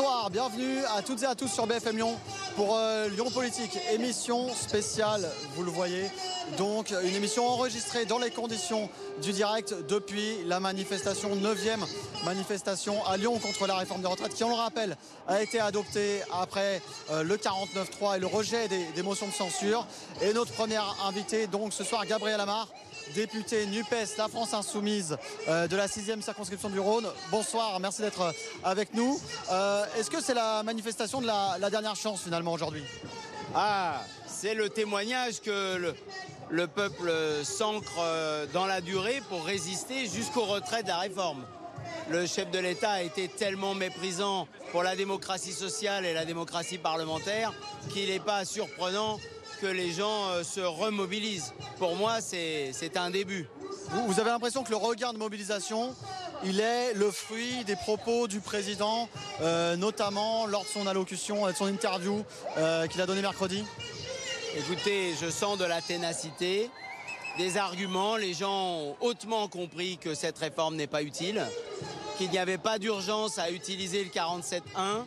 Bonsoir, bienvenue à toutes et à tous sur BFM Lyon pour euh, Lyon Politique, émission spéciale, vous le voyez. Donc une émission enregistrée dans les conditions du direct depuis la manifestation, 9e manifestation à Lyon contre la réforme des retraites qui, on le rappelle, a été adoptée après euh, le 49-3 et le rejet des, motions de censure. Et notre première invitée, donc ce soir, Gabriel Amar, député NUPES, la France Insoumise euh, de la 6e circonscription du Rhône. Bonsoir, merci d'être avec nous. Euh, Est-ce que c'est la manifestation de la, dernière chance finalement aujourd'hui? Ah, c'est le témoignage que le, le peuple s'ancre euh, dans la durée pour résister jusqu'au retrait de la réforme. Le chef de l'État a été tellement méprisant pour la démocratie sociale et la démocratie parlementaire qu'il n'est pas surprenant que les gens euh, se remobilisent. Pour moi, c'est un début. vous, vous avez l'impression que le regain de mobilisation, il est le fruit des propos du président, euh, notamment lors de son allocution, euh, de son interview euh, qu'il a donné mercredi? Écoutez, je sens de la ténacité, des arguments. Les gens ont hautement compris que cette réforme n'est pas utile, qu'il n'y avait pas d'urgence à utiliser le 47.1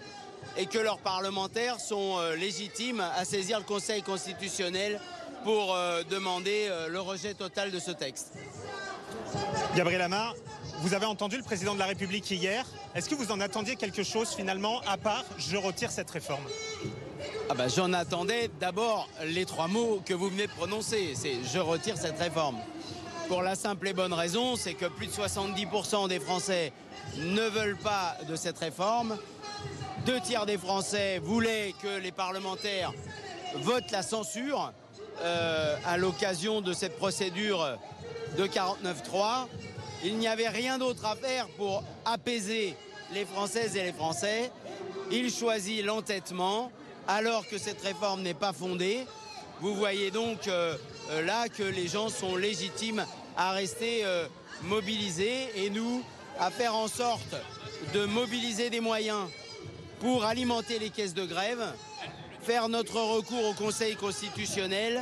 et que leurs parlementaires sont euh, légitimes à saisir le Conseil constitutionnel pour euh, demander euh, le rejet total de ce texte. Gabriel Amar, vous avez entendu le président de la République hier. Est-ce que vous en attendiez quelque chose finalement, à part je retire cette réforme Ah bah, J'en attendais d'abord les trois mots que vous venez de prononcer. C'est je retire cette réforme. Pour la simple et bonne raison, c'est que plus de 70% des Français ne veulent pas de cette réforme. Deux tiers des Français voulaient que les parlementaires votent la censure euh, à l'occasion de cette procédure de 49.3. Il n'y avait rien d'autre à faire pour apaiser les Françaises et les Français. Il choisit l'entêtement alors que cette réforme n'est pas fondée. Vous voyez donc euh, euh, là que les gens sont légitimes à rester mobilisés et nous à faire en sorte de mobiliser des moyens pour alimenter les caisses de grève, faire notre recours au Conseil constitutionnel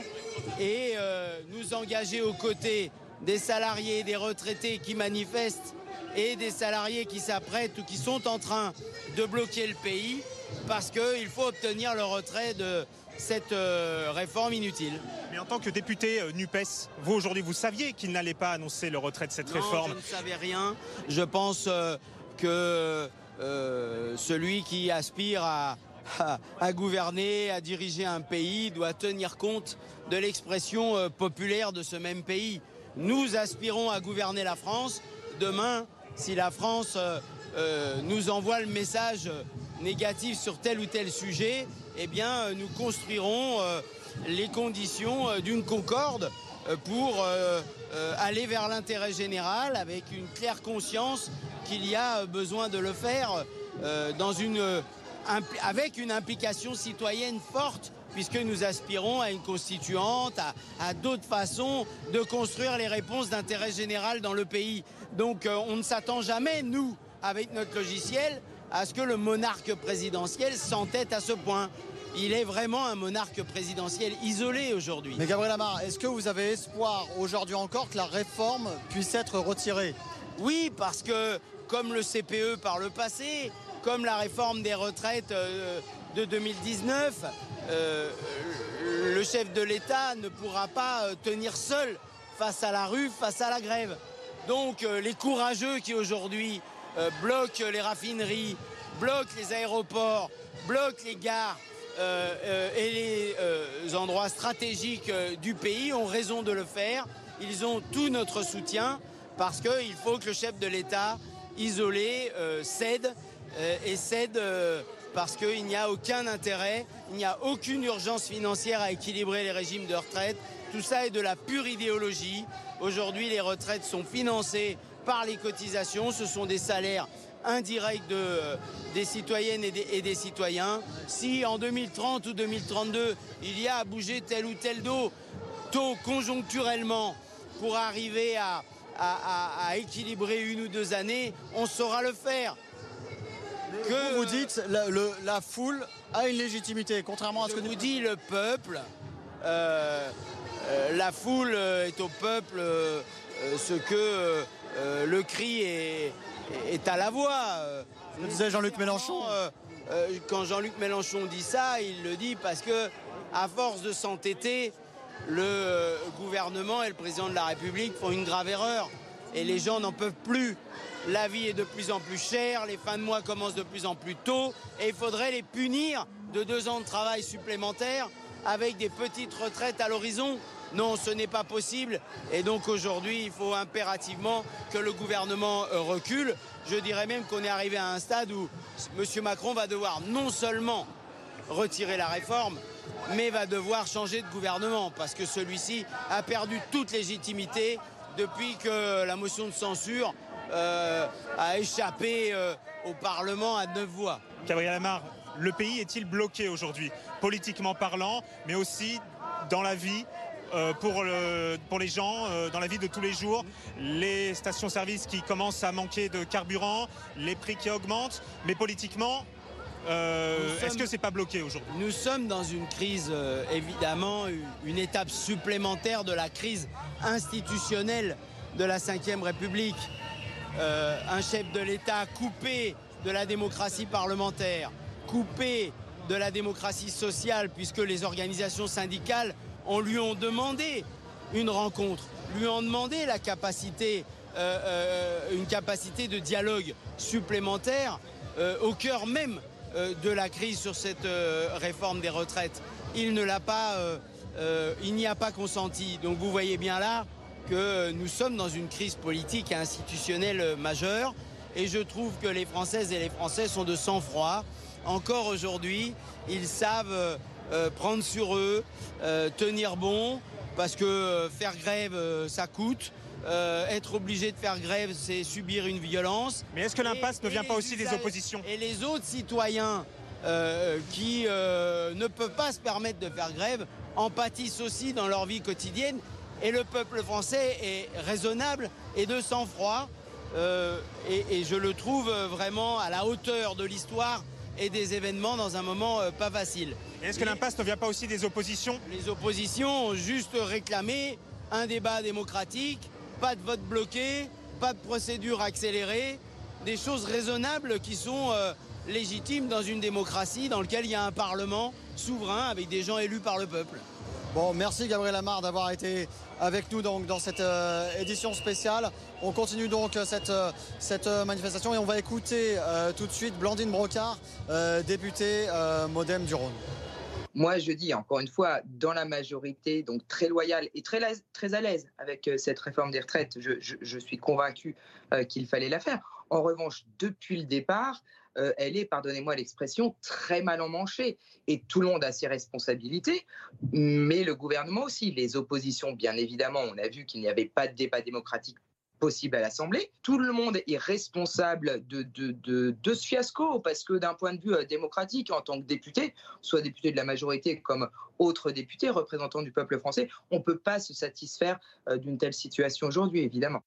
et euh, nous engager aux côtés des salariés et des retraités qui manifestent et des salariés qui s'apprêtent ou qui sont en train de bloquer le pays parce qu'il faut obtenir le retrait de cette euh, réforme inutile. Mais en tant que député euh, NUPES, vous aujourd'hui, vous saviez qu'il n'allait pas annoncer le retrait de cette Non, réforme. je ne savais rien. Je pense euh, que euh, celui qui aspire à, gouverner, à diriger un pays, doit tenir compte de l'expression euh, populaire de ce même pays. Nous aspirons à gouverner la France. Demain, si la France euh, nous envoie le message négatif sur tel ou tel sujet, eh bien, nous construirons les conditions d'une concorde pour aller vers l'intérêt général avec une claire conscience qu'il y a euh, besoin de le faire euh, dans une, euh, avec une implication citoyenne forte puisque nous aspirons à une constituante, à, à d'autres façons de construire les réponses d'intérêt général dans le pays. Donc euh, on ne s'attend jamais, nous, avec notre logiciel, à ce que le monarque présidentiel s'entête à ce point. Il est vraiment un monarque présidentiel isolé aujourd'hui. Mais Gabriel Amar, est-ce que vous avez espoir aujourd'hui encore que la réforme puisse être retirée? Oui, parce que comme le CPE par le passé, comme la réforme des retraites euh, de 2019, euh, le chef de l'État ne pourra pas euh, tenir seul face à la rue, face à la grève. Donc les courageux qui aujourd'hui bloquent les raffineries, bloquent les aéroports, bloquent les gares et les endroits stratégiques du pays ont raison de le faire. Ils ont tout notre soutien parce qu'il faut que le chef de l'État isolé euh, cède euh, et cède euh, parce qu'il n'y a aucun intérêt, il n'y a aucune urgence financière à équilibrer les régimes de retraite. Tout ça est de la pure idéologie. Aujourd'hui, les retraites sont financées par les cotisations. Ce sont des salaires indirects de, des citoyennes et des, et des citoyens. Si en 2030 ou 2032, il y a à bouger tel ou tel dos, taux conjoncturellement pour arriver à, à- à- à équilibrer une ou deux années, on saura le faire. Que vous dites la, le- la foule a une légitimité, contrairement à ce que vous dis le peuple, euh, euh, la foule euh, est au peuple euh, ce que le cri est, est à la voix. Le disait Jean-Luc Mélenchon. quand Jean-Luc Mélenchon dit ça, il le dit parce que, à force de s'entêter, le gouvernement et le président de la République font une grave erreur. Et les gens n'en peuvent plus. La vie est de plus en plus chère, les fins de mois commencent de plus en plus tôt, et il faudrait les punir de deux ans de travail supplémentaires avec des petites retraites à l'horizon. Non, ce n'est pas possible. Et donc aujourd'hui, il faut impérativement que le gouvernement euh, recule. Je dirais même qu'on est arrivé à un stade où M. Macron va devoir non seulement retirer la réforme, mais va devoir changer de gouvernement parce que celui-ci a perdu toute légitimité depuis que la motion de censure euh, a échappé euh, au Parlement à neuf voix. Gabriel Amar, le pays est-il bloqué aujourd'hui, politiquement parlant, mais aussi dans la vie euh, pour, pour, les gens, dans la vie de tous les jours, les stations-service qui commencent à manquer de carburant, les prix qui augmentent, mais politiquement, est-ce que c'est pas bloqué aujourd'hui? Nous sommes dans une crise, évidemment, une étape supplémentaire de la crise institutionnelle de la Ve République. Euh, un chef de l'État coupé de la démocratie parlementaire, coupé de la démocratie sociale, puisque les organisations syndicales on lui ont demandé une rencontre, lui ont demandé la capacité, euh, euh, une capacité de dialogue supplémentaire au cœur même de la crise sur cette réforme des retraites. Il ne l'a pas, il n'y a pas consenti. Donc vous voyez bien là que nous sommes dans une crise politique et institutionnelle majeure. Et je trouve que les Françaises et les Français sont de sang-froid. Encore aujourd'hui, ils savent euh, prendre sur eux, euh, tenir bon, parce que euh, faire grève, ça coûte. Être obligé de faire grève, c'est subir une violence. Mais est-ce que l'impasse ne vient pas aussi des oppositions? Et les autres citoyens qui ne peuvent pas se permettre de faire grève en pâtissent aussi dans leur vie quotidienne et le peuple français est raisonnable et de sang-froid. Euh, et, je le trouve vraiment à la hauteur de l'histoire et des événements dans un moment euh, pas facile. Est-ce que l'impasse ne vient pas aussi des oppositions? Les oppositions ont juste réclamé un débat démocratique, pas de vote bloqué, pas de procédure accélérée, des choses raisonnables qui sont euh, légitimes dans une démocratie dans laquelle il y a un Parlement souverain avec des gens élus par le peuple. Bon, merci Gabriel Amar d'avoir été avec nous dans cette euh, édition spéciale. On continue donc cette, euh, cette manifestation et on va écouter tout de suite Blandine Brocard, députée Modem du Rhône. Moi, je dis encore une fois, dans la majorité, donc très loyale et très, à l'aise avec cette réforme des retraites, je, suis convaincu qu'il fallait la faire. En revanche, depuis le départ, euh, elle est, pardonnez-moi l'expression, très mal emmanchée. Et tout le monde a ses responsabilités, mais le gouvernement aussi. Les oppositions, bien évidemment, on a vu qu'il n'y avait pas de débat démocratique possible à l'Assemblée. Tout le monde est responsable de, ce fiasco parce que d'un point de vue euh, démocratique, en tant que député, soit député de la majorité comme autre député, représentant du peuple français, on ne peut pas se satisfaire euh, d'une telle situation aujourd'hui, évidemment.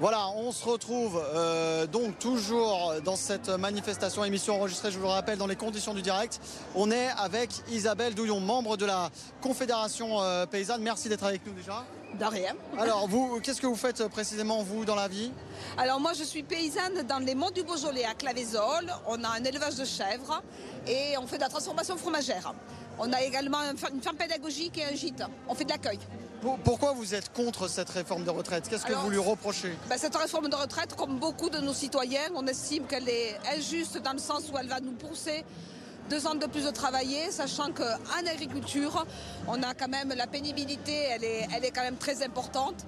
Voilà, on se retrouve euh, donc toujours dans cette manifestation, émission enregistrée, je vous le rappelle, dans les conditions du direct. On est avec Isabelle Douillon, membre de la Confédération euh, paysanne. Merci d'être avec nous déjà. De rien. Alors, vous, qu'est-ce que vous faites euh, précisément, vous, dans la vie? Alors, moi, je suis paysanne dans les monts du Beaujolais, à Clavezol. On a un élevage de chèvres et on fait de la transformation fromagère. On a également une ferme pédagogique et un gîte. On fait de l'accueil. Pourquoi vous êtes contre cette réforme de retraite? Qu'est-ce que vous lui reprochez? ben, Cette réforme de retraite, comme beaucoup de nos citoyens, on estime qu'elle est injuste dans le sens où elle va nous pousser deux ans de plus de travailler, sachant qu'en agriculture, on a quand même la pénibilité, elle est, elle est quand même très importante.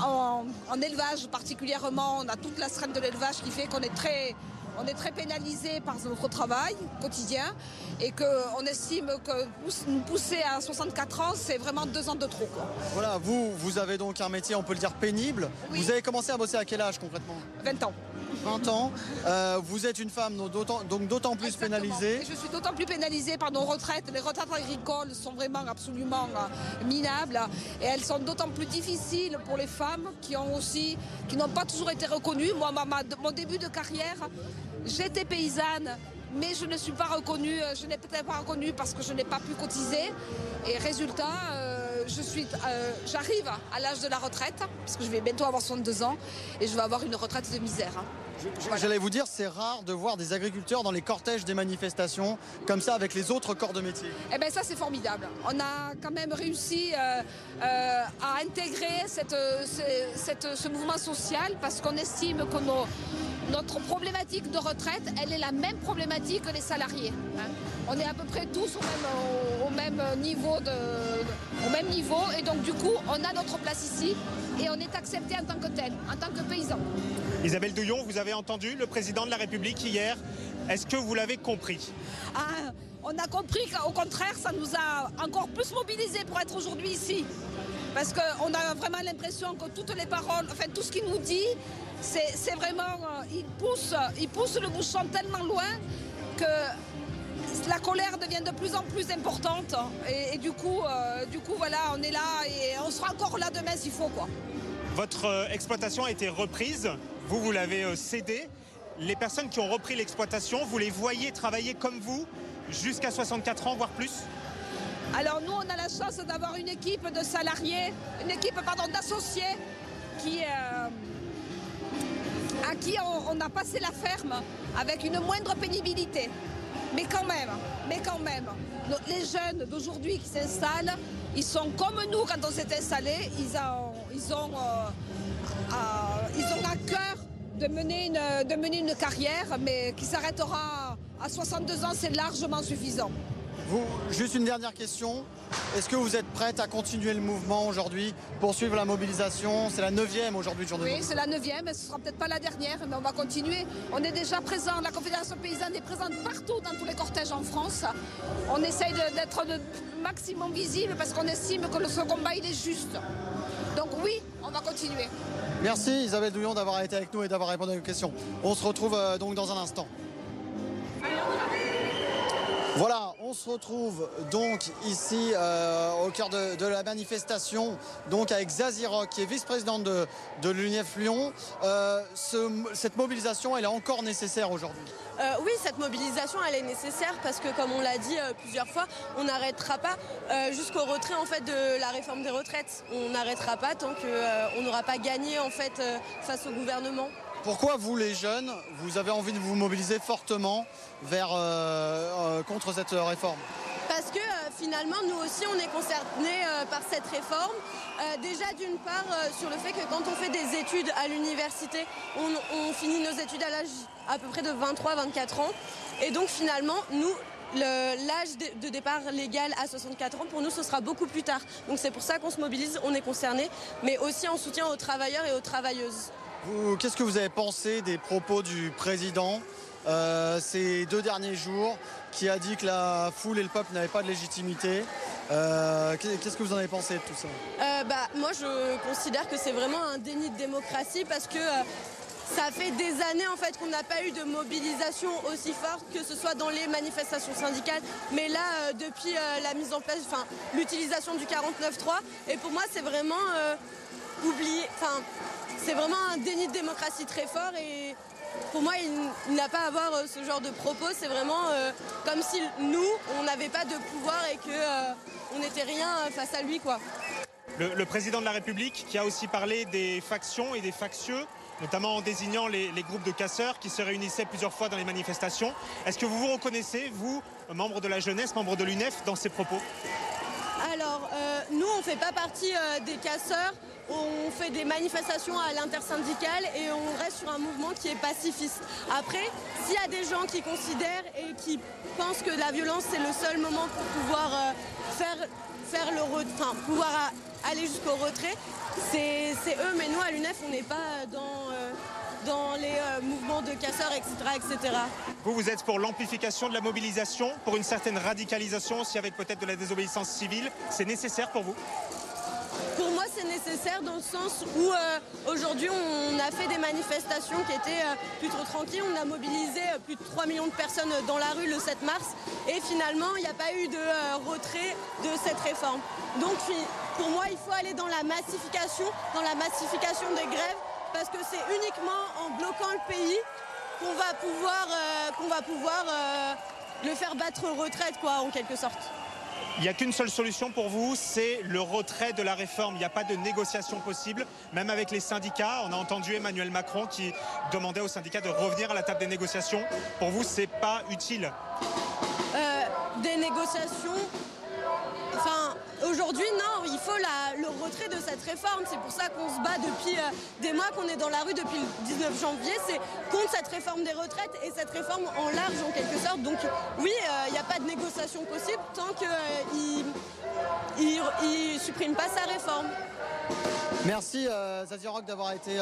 En, en élevage particulièrement, on a toute la strength de l'élevage qui fait qu'on est très on est très pénalisé par notre travail quotidien et qu'on estime que nous pousser à 64 ans, c'est vraiment deux ans de trop. Voilà, vous, vous avez donc un métier, on peut le dire, pénible. Vous avez commencé à bosser à quel âge concrètement? 20 ans. 20 ans. Euh, vous êtes une femme donc d'autant plus pénalisée. je suis d'autant plus pénalisée par nos retraites. Les retraites agricoles sont vraiment absolument euh, minables et elles sont d'autant plus difficiles pour les femmes qui ont aussi, qui n'ont pas toujours été reconnues. Moi, mon début de carrière, J'étais paysanne, mais je ne suis pas reconnue, euh, je n'ai peut-être pas reconnue parce que je n'ai pas pu cotiser. Et résultat, euh, je suis, euh, j'arrive à l'âge de la retraite, parce que je vais bientôt avoir 62 ans, et je vais avoir une retraite de misère. J'allais vous dire, c'est rare de voir des agriculteurs dans les cortèges des manifestations, comme ça avec les autres corps de métier. Eh bien ça c'est formidable. On a quand même réussi euh, euh, à intégrer cette, ce, mouvement social parce qu'on estime que notre problématique de retraite, elle est la même problématique que les salariés. hein. On est à peu près tous au même niveau de- au même niveau et donc du coup on a notre place ici et on est accepté en tant que tel, en tant que paysan. Isabelle Douillon, vous avez entendu le président de la République hier. Est-ce que vous l'avez compris? Ah, on a compris qu'au contraire, ça nous a encore plus mobilisés pour être aujourd'hui ici. Parce qu'on a vraiment l'impression que toutes les paroles, enfin tout ce qu'il nous dit, c'est vraiment. euh, il, pousse, il pousse le bouchon tellement loin que la colère devient de plus en plus importante. Et, et du, coup, euh, du coup, voilà, on est là et on sera encore là demain s'il faut. Quoi. Votre euh, exploitation a été reprise, vous, vous l'avez euh, cédée. Les personnes qui ont repris l'exploitation, vous les voyez travailler comme vous jusqu'à 64 ans, voire plus Alors nous, on a la chance d'avoir une équipe de salariés, une équipe pardon d'associés qui euh, à qui on, a passé la ferme avec une moindre pénibilité. Mais quand même, mais quand même, les jeunes d'aujourd'hui qui s'installent, ils sont comme nous quand on s'est installés, ils ont, euh, cœur de mener une, de mener une carrière, mais qui s'arrêtera à 62 ans, c'est largement suffisant. Vous, juste une dernière question. Est-ce que vous êtes prête à continuer le mouvement aujourd'hui, poursuivre la mobilisation? C'est la neuvième aujourd'hui de journée. Oui, c'est la neuvième, ce ne sera peut-être pas la dernière, mais on va continuer. On est déjà présent, la Confédération paysanne est présente partout dans tous les cortèges en France. On essaye d'être maximum visible parce qu'on estime que ce combat, il est juste. Donc oui, on va continuer. Merci Isabelle Douillon d'avoir été avec nous et d'avoir répondu à nos questions. On se retrouve euh, donc dans un instant. Voilà, on se retrouve donc ici euh, au cœur de, la manifestation, donc avec Zazie Rock, qui est vice-présidente de, de l'UNIF Lyon. Euh, ce- cette mobilisation, elle est encore nécessaire aujourd'hui? Euh, oui, cette mobilisation, elle est nécessaire parce que, comme on l'a dit plusieurs fois, on n'arrêtera pas jusqu'au retrait en fait de la réforme des retraites. On n'arrêtera pas tant qu'on n'aura pas gagné en fait face au gouvernement. Pourquoi vous, les jeunes, vous avez envie de vous mobiliser fortement euh, euh, contre cette réforme? Parce que euh, finalement, nous aussi, on est concernés par cette réforme. Déjà, d'une part, sur le fait que quand on fait des études à l'université, on, on finit nos études à l'âge à peu près de 23-24 ans. Et donc, finalement, nous, l'âge de, départ légal à 64 ans, pour nous, ce sera beaucoup plus tard. Donc, c'est pour ça qu'on se mobilise, on est concernés, mais aussi en soutien aux travailleurs et aux travailleuses. Qu'est-ce que vous avez pensé des propos du président euh, ces deux derniers jours qui a dit que la foule et le peuple n'avaient pas de légitimité Euh, Qu'est-ce que vous en avez pensé de tout ça? Euh, bah, moi, je considère que c'est vraiment un déni de démocratie parce que ça fait des années en fait qu'on n'a pas eu de mobilisation aussi forte, que ce soit dans les manifestations syndicales, mais là, depuis la mise en place, enfin, l'utilisation du 49.3, et pour moi, c'est vraiment enfin, c'est vraiment un déni de démocratie très fort et pour moi, il, n'a pas à avoir euh, ce genre de propos. C'est vraiment euh, comme si nous, on n'avait pas de pouvoir et que euh, on n'était rien face à lui, quoi. Le, le président de la République qui a aussi parlé des factions et des factieux, notamment en désignant les, les groupes de casseurs qui se réunissaient plusieurs fois dans les manifestations. Est-ce que vous vous reconnaissez, vous, membre de la jeunesse, membre de l'UNEF, dans ces propos? Alors, euh, nous, on ne fait pas partie des casseurs. On fait des manifestations à l'intersyndicale et on reste sur un mouvement qui est pacifiste. Après, s'il y a des gens qui considèrent et qui pensent que la violence, c'est le seul moment pour pouvoir euh, faire, faire le enfin, pouvoir aller jusqu'au retrait, c'est eux. Mais nous, à l'UNEF, on n'est pas dans, euh, les euh, mouvements de casseurs, etc. etc. Vous, vous êtes pour l'amplification de la mobilisation, pour une certaine radicalisation aussi avec peut-être de la désobéissance civile. C'est nécessaire pour vous? Pour moi, c'est nécessaire dans le sens où euh, aujourd'hui, on a fait des manifestations qui étaient euh, plutôt tranquilles. On a mobilisé euh, plus de 3 millions de personnes dans la rue le 7 mars. Et finalement, il n'y a pas eu de euh, retrait de cette réforme. Donc, pour moi, il faut aller dans la massification, dans la massification des grèves, parce que c'est uniquement en bloquant le pays qu'on va pouvoir, euh, qu'on va pouvoir euh, le faire battre retraite, quoi, en quelque sorte. Il n'y a qu'une seule solution pour vous, c'est le retrait de la réforme. Il n'y a pas de négociation possible, même avec les syndicats. On a entendu Emmanuel Macron qui demandait aux syndicats de revenir à la table des négociations. Pour vous, c'est pas utile euh, Des négociations Enfin, aujourd'hui, non, il faut le retrait de cette réforme. C'est pour ça qu'on se bat depuis euh, des mois, qu'on est dans la rue depuis le 19 janvier. C'est contre cette réforme des retraites et cette réforme en large, en quelque sorte. Donc, oui, il euh, n'y a pas de négociation possible tant qu'il euh, ne supprime pas sa réforme. Merci euh, Rock d'avoir été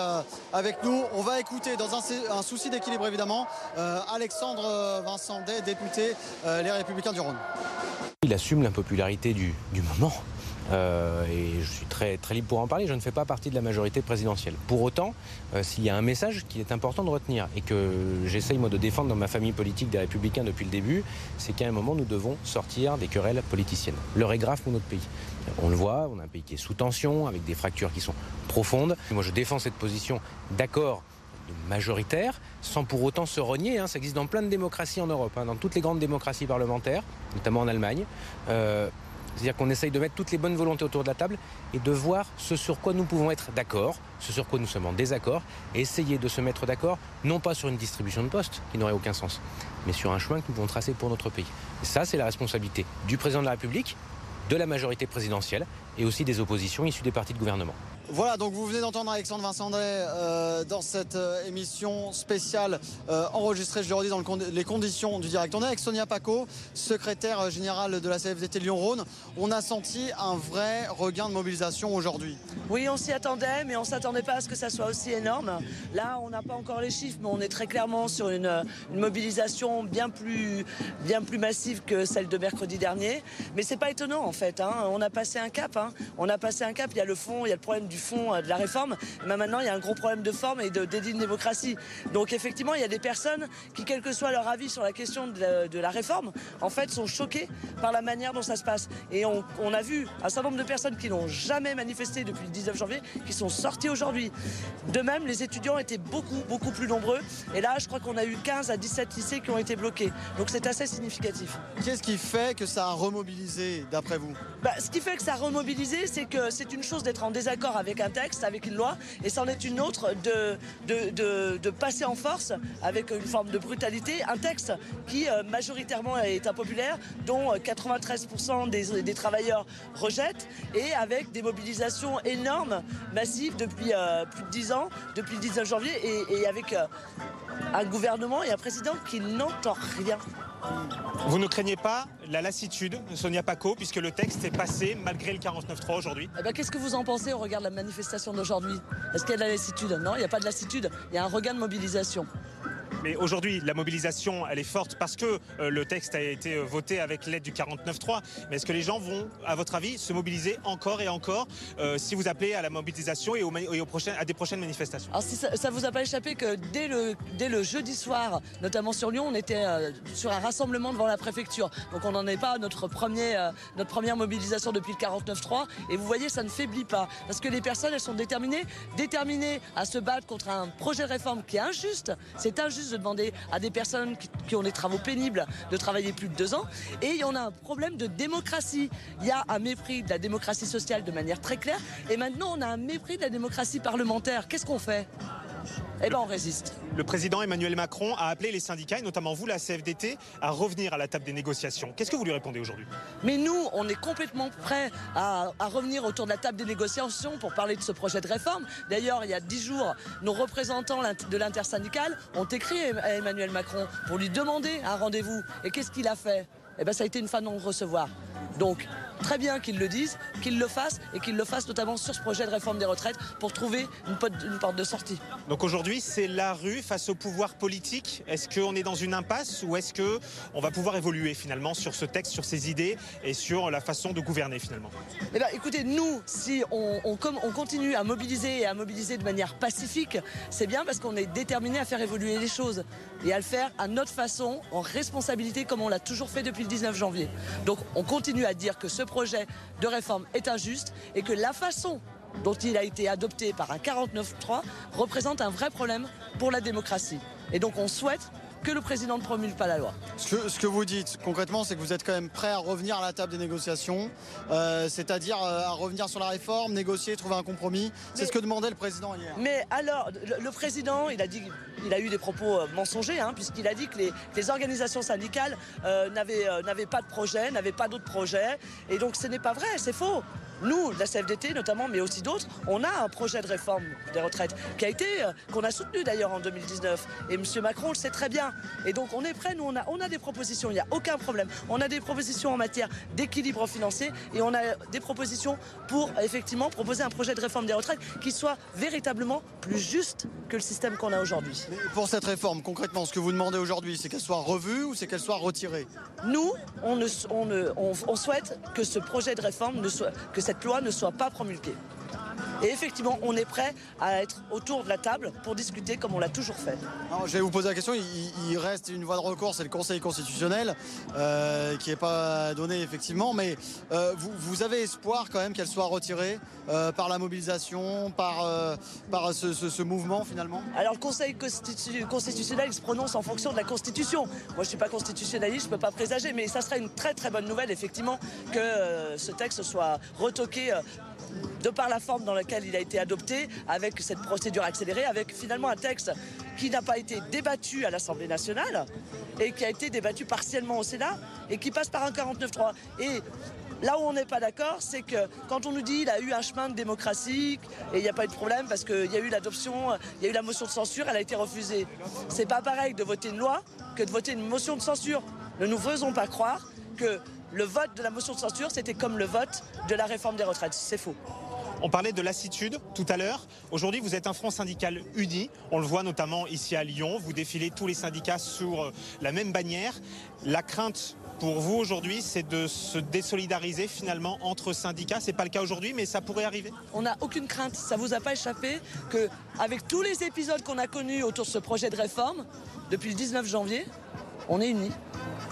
avec nous. On va écouter, dans un, souci d'équilibre évidemment, Alexandre Vincent Day, député Les Républicains du Rhône. Il assume l'impopularité du, du moment. Euh, et je suis très, très libre pour en parler, je ne fais pas partie de la majorité présidentielle. Pour autant, euh, s'il y a un message qu'il est important de retenir et que j'essaye moi de défendre dans ma famille politique des républicains depuis le début, c'est qu'à un moment nous devons sortir des querelles politiciennes. L'heure est grave pour notre pays. On le voit, on a un pays qui est sous tension, avec des fractures qui sont profondes. Moi je défends cette position d'accord majoritaire, sans pour autant se renier. Hein. Ça existe dans plein de démocraties en Europe, hein, dans toutes les grandes démocraties parlementaires, notamment en Allemagne. Euh, c'est-à-dire qu'on essaye de mettre toutes les bonnes volontés autour de la table et de voir ce sur quoi nous pouvons être d'accord, ce sur quoi nous sommes en désaccord, et essayer de se mettre d'accord, non pas sur une distribution de postes, qui n'aurait aucun sens, mais sur un chemin que nous pouvons tracer pour notre pays. Et ça, c'est la responsabilité du président de la République, de la majorité présidentielle et aussi des oppositions issues des partis de gouvernement. Voilà, donc vous venez d'entendre Alexandre Vincent euh, dans cette euh, émission spéciale euh, enregistrée, je le redis, dans les conditions du direct. On est avec Sonia Paco, secrétaire générale de la CFDT Lyon-Rhône. On a senti un vrai regain de mobilisation aujourd'hui. Oui, on s'y attendait, mais on ne s'attendait pas à ce que ça soit aussi énorme. Là, on n'a pas encore les chiffres, mais on est très clairement sur une, mobilisation bien plus, bien plus massive que celle de mercredi dernier. Mais c'est pas étonnant, en fait. Hein. On a passé un cap. Hein. On a passé un cap. Il y a le fond, il y a le problème du fond euh, de la réforme. Mais maintenant, il y a un gros problème de forme et de délit de démocratie. Donc effectivement, il y a des personnes qui, quel que soit leur avis sur la question de la, réforme, en fait, sont choquées par la manière dont ça se passe. Et on, a vu un certain nombre de personnes qui n'ont jamais manifesté depuis le 19 janvier, qui sont sorties aujourd'hui. De même, les étudiants étaient beaucoup, beaucoup plus nombreux. Et là, je crois qu'on a eu 15 à 17 lycées qui ont été bloqués. Donc c'est assez significatif. Qu'est-ce qui fait que ça a remobilisé, d'après vous? Bah, Ce qui fait que ça a remobilisé, c'est que c'est une chose d'être en désaccord avec un texte, avec une loi, et c'en est une autre de, de, passer en force avec une forme de brutalité un texte qui euh, majoritairement est impopulaire, dont 93% des, des, travailleurs rejettent, et avec des mobilisations énormes, massives depuis euh, plus de 10 ans, depuis le 19 janvier, et, avec euh, un gouvernement et un président qui n'entend rien. Vous ne craignez pas la lassitude, Sonia Paco, puisque le texte est passé malgré le 49-3 aujourd'hui? Eh ben, Qu'est-ce que vous en pensez au regard de la manifestation d'aujourd'hui? Est-ce qu'il y a de la lassitude? Non, il n'y a pas de lassitude. Il y a un regain de mobilisation. Mais aujourd'hui, la mobilisation, elle est forte parce que euh, le texte a été euh, voté avec l'aide du 49-3. Mais est-ce que les gens vont, à votre avis, se mobiliser encore et encore euh, si vous appelez à la mobilisation et, à des prochaines manifestations? Alors si ça, ne vous a pas échappé que dès le, dès le jeudi soir, notamment sur Lyon, on était sur un rassemblement devant la préfecture. Donc on n'en est pas à notre, premier, notre première mobilisation depuis le 49-3. Et vous voyez, ça ne faiblit pas. Parce que les personnes, elles sont déterminées, déterminées à se battre contre un projet de réforme qui est injuste. C'est injuste de demander à des personnes qui, ont des travaux pénibles de travailler plus de deux ans. Et il y en a un problème de démocratie. Il y a un mépris de la démocratie sociale de manière très claire. Et maintenant, on a un mépris de la démocratie parlementaire. Qu'est-ce qu'on fait? Eh bien, on résiste. Le président Emmanuel Macron a appelé les syndicats, et notamment vous, la CFDT, à revenir à la table des négociations. Qu'est-ce que vous lui répondez aujourd'hui? Mais nous, on est complètement prêts à, revenir autour de la table des négociations pour parler de ce projet de réforme. D'ailleurs, il y a dix jours, nos représentants de l'intersyndical ont écrit à Emmanuel Macron pour lui demander un rendez-vous. Et qu'est-ce qu'il a fait? Eh bien, ça a été une fin de non-recevoir. Donc, très bien qu'ils le disent, qu'ils le fassent et qu'ils le fassent notamment sur ce projet de réforme des retraites pour trouver une, porte de sortie. Donc aujourd'hui, c'est la rue face au pouvoir politique. Est-ce qu'on est dans une impasse ou est-ce qu'on va pouvoir évoluer finalement sur ce texte, sur ses idées et sur la façon de gouverner finalement? Eh bien, écoutez, nous, si on, on, on continue à mobiliser et à mobiliser de manière pacifique, c'est bien parce qu'on est déterminé à faire évoluer les choses et à le faire à notre façon, en responsabilité, comme on l'a toujours fait depuis le 19 janvier. Donc on continue à dire que ce projet de réforme est injuste et que la façon dont il a été adopté par un 49-3 représente un vrai problème pour la démocratie. Et donc on souhaite que le président ne promulgue pas la loi. Ce que, ce que vous dites concrètement, c'est que vous êtes quand même prêt à revenir à la table des négociations, euh, c'est-à-dire euh, à revenir sur la réforme, négocier, trouver un compromis. C'est ce que demandait le président hier. Mais alors, le, le président, il a dit, il a eu des propos euh, mensongers, hein, puisqu'il a dit que les, organisations syndicales euh, n'avaient euh, n'avaient pas de projet, n'avaient pas d'autres projets, et donc ce n'est pas vrai, c'est faux. Nous, la CFDT notamment, mais aussi d'autres, on a un projet de réforme des retraites qui a été, qu'on a soutenu d'ailleurs en 2019. Et M. Macron le sait très bien. Et donc on est prêt, nous on a, on a des propositions, il n'y a aucun problème. On a des propositions en matière d'équilibre financier et on a des propositions pour effectivement proposer un projet de réforme des retraites qui soit véritablement plus juste que le système qu'on a aujourd'hui. Pour cette réforme, concrètement, ce que vous demandez aujourd'hui, c'est qu'elle soit revue ou c'est qu'elle soit retirée Nous, on souhaite que ce projet de réforme, ne soit, que cette loi ne soit pas promulguée. Et effectivement, on est prêt à être autour de la table pour discuter comme on l'a toujours fait. Alors, je vais vous poser la question. Il, il reste une voie de recours, c'est le Conseil constitutionnel, euh, qui n'est pas donné effectivement. Mais euh, vous, vous avez espoir quand même qu'elle soit retirée euh, par la mobilisation, par, par ce, ce- ce mouvement finalement? Alors le Conseil constitu- constitutionnel il se prononce en fonction de la Constitution. Moi je ne suis pas constitutionnaliste, je ne peux pas présager, mais ça serait une très très bonne nouvelle effectivement que ce texte soit retoqué. De par la forme dans laquelle il a été adopté, avec cette procédure accélérée, avec finalement un texte qui n'a pas été débattu à l'Assemblée nationale et qui a été débattu partiellement au Sénat et qui passe par un 49-3. Et Là où on n'est pas d'accord, c'est que quand on nous dit qu'il a eu un chemin de démocratie et il n'y a pas eu de problème parce qu'il y a eu l'adoption, il y a eu la motion de censure, elle a été refusée. C'est pas pareil de voter une loi que de voter une motion de censure. Ne nous faisons pas croire que le vote de la motion de censure, c'était comme le vote de la réforme des retraites. C'est faux. On parlait de lassitude tout à l'heure. Aujourd'hui, vous êtes un front syndical uni. On le voit notamment ici à Lyon. Vous défilez tous les syndicats sur euh, la même bannière. La crainte pour vous aujourd'hui, c'est de se désolidariser finalement entre syndicats. C'est pas le cas aujourd'hui, mais ça pourrait arriver. On n'a aucune crainte. Ça vous a pas échappé que, avec tous les épisodes qu'on a connus autour de ce projet de réforme, depuis le 19 janvier, on est unis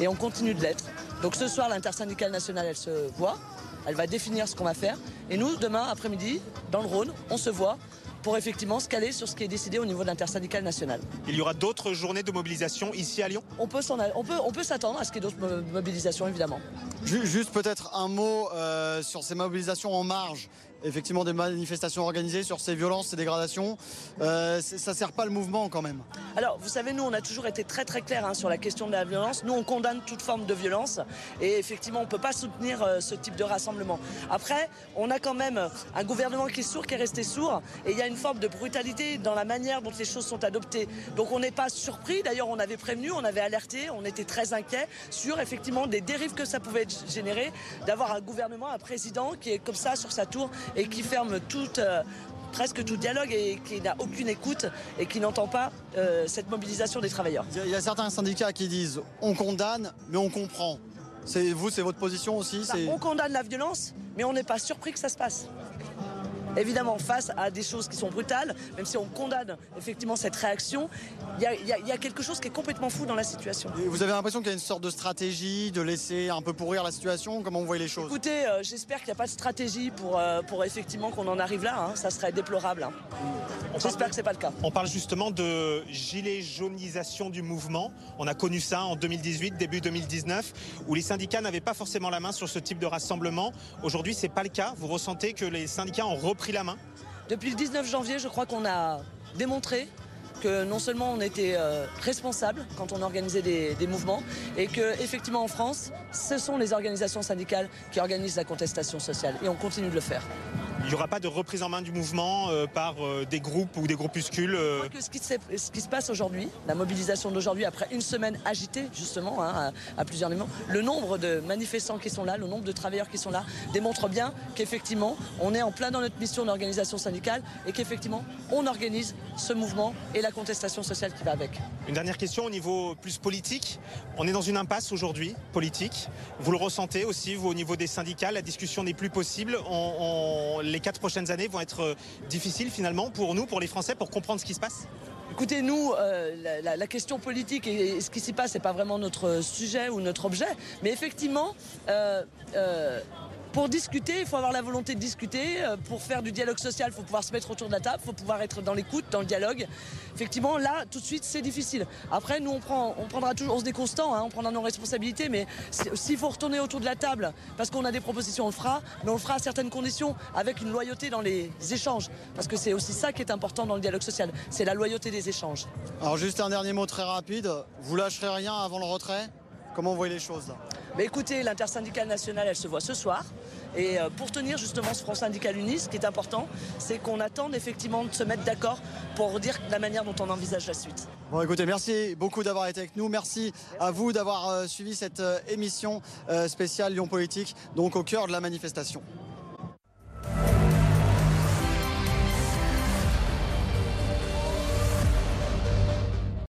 et on continue de l'être. Donc ce soir, l'intersyndicale nationale, elle se voit, elle va définir ce qu'on va faire. Et nous, demain après-midi, dans le Rhône, on se voit pour effectivement se caler sur ce qui est décidé au niveau de l'intersyndicale nationale. Il y aura d'autres journées de mobilisation ici à Lyon? On peut s'en aller- on peut, on peut s'attendre à ce qu'il y ait d'autres mo- mobilisations, évidemment. Ju- Juste peut-être un mot euh, sur ces mobilisations en marge, effectivement des manifestations organisées, sur ces violences, ces dégradations. Euh, ça sert pas le mouvement quand même. Alors, vous savez, nous, on a toujours été très très clair hein, sur la question de la violence. Nous, on condamne toute forme de violence et effectivement, on ne peut pas soutenir euh, ce type de rassemblement. Après, on a quand même un gouvernement qui est sourd, qui est resté sourd, et il y a une forme de brutalité dans la manière dont les choses sont adoptées. Donc, on n'est pas surpris. D'ailleurs, on avait prévenu, on avait alerté, on était très inquiet sur effectivement des dérives que ça pouvait générer, d'avoir un gouvernement, un président qui est comme ça sur sa tour et qui ferme toute. euh, presque tout dialogue et qui n'a aucune écoute et qui n'entend pas euh, cette mobilisation des travailleurs. Il y a- certains syndicats qui disent on condamne, mais on comprend. C'est vous, c'est votre position aussi. Bah, on condamne la violence, mais on n'est pas surpris que ça se passe. Évidemment, face à des choses qui sont brutales, même si on condamne effectivement cette réaction, il y a- y, y quelque chose qui est complètement fou dans la situation. Et Vous avez l'impression qu'il y a une sorte de stratégie de laisser un peu pourrir la situation? Comment vous voyez les choses? Écoutez, euh, j'espère qu'il n'y a pas de stratégie pour, euh, pour effectivement qu'on en arrive là. hein. Ça serait déplorable. hein. J'espère que c'est pas le cas. On parle justement de gilet jaunisation du mouvement. On a connu ça en 2018, début 2019, où les syndicats n'avaient pas forcément la main sur ce type de rassemblement. Aujourd'hui, c'est pas le cas. Vous ressentez que les syndicats ont repris Depuis le 19 janvier, je crois qu'on a démontré que non seulement on était euh, responsable quand on organisait des, des mouvements, et que effectivement en France, ce sont les organisations syndicales qui organisent la contestation sociale, et on continue de le faire. Il n'y aura pas de reprise en main du mouvement euh, par euh, des groupes ou des groupuscules. euh, Je crois que ce qui, se, ce qui se passe aujourd'hui, la mobilisation d'aujourd'hui, après une semaine agitée justement hein, à, à plusieurs niveaux, le nombre de manifestants qui sont là, le nombre de travailleurs qui sont là, démontre bien qu'effectivement on est en plein dans notre mission d'organisation syndicale et qu'effectivement on organise ce mouvement et la contestation sociale qui va avec. Une dernière question au niveau plus politique. On est dans une impasse aujourd'hui, politique. Vous le ressentez aussi, vous, au niveau des syndicats, la discussion n'est plus possible. On- on- les quatre prochaines années vont être euh, difficiles finalement pour nous, pour les Français, pour comprendre ce qui se passe? Écoutez, nous, euh, la, question politique et, ce qui s'y passe, c'est pas vraiment notre sujet ou notre objet. Mais effectivement, euh, euh, pour discuter, il faut avoir la volonté de discuter. Euh, pour faire du dialogue social, il faut pouvoir se mettre autour de la table, il faut pouvoir être dans l'écoute, dans le dialogue. Effectivement, là, tout de suite, c'est difficile. Après, nous, on, prend, on prendra toujours, on se déconstant, hein, on prendra nos responsabilités, mais s'il faut retourner autour de la table, parce qu'on a des propositions, on le fera, mais on le fera à certaines conditions, avec une loyauté dans les échanges. Parce que c'est aussi ça qui est important dans le dialogue social, c'est la loyauté des échanges. Alors juste un dernier mot très rapide, vous lâcherez rien avant le retrait? Comment vous voyez les choses écoutez, l'intersyndicale nationale, elle se voit ce soir. Et euh, pour tenir justement ce Front syndical uni, ce qui est important, c'est qu'on attende effectivement de se mettre d'accord pour dire la manière dont on envisage la suite. Bon écoutez, merci beaucoup d'avoir été avec nous. Merci à vous d'avoir euh, suivi cette euh, émission spéciale Lyon Politique, donc au cœur de la manifestation.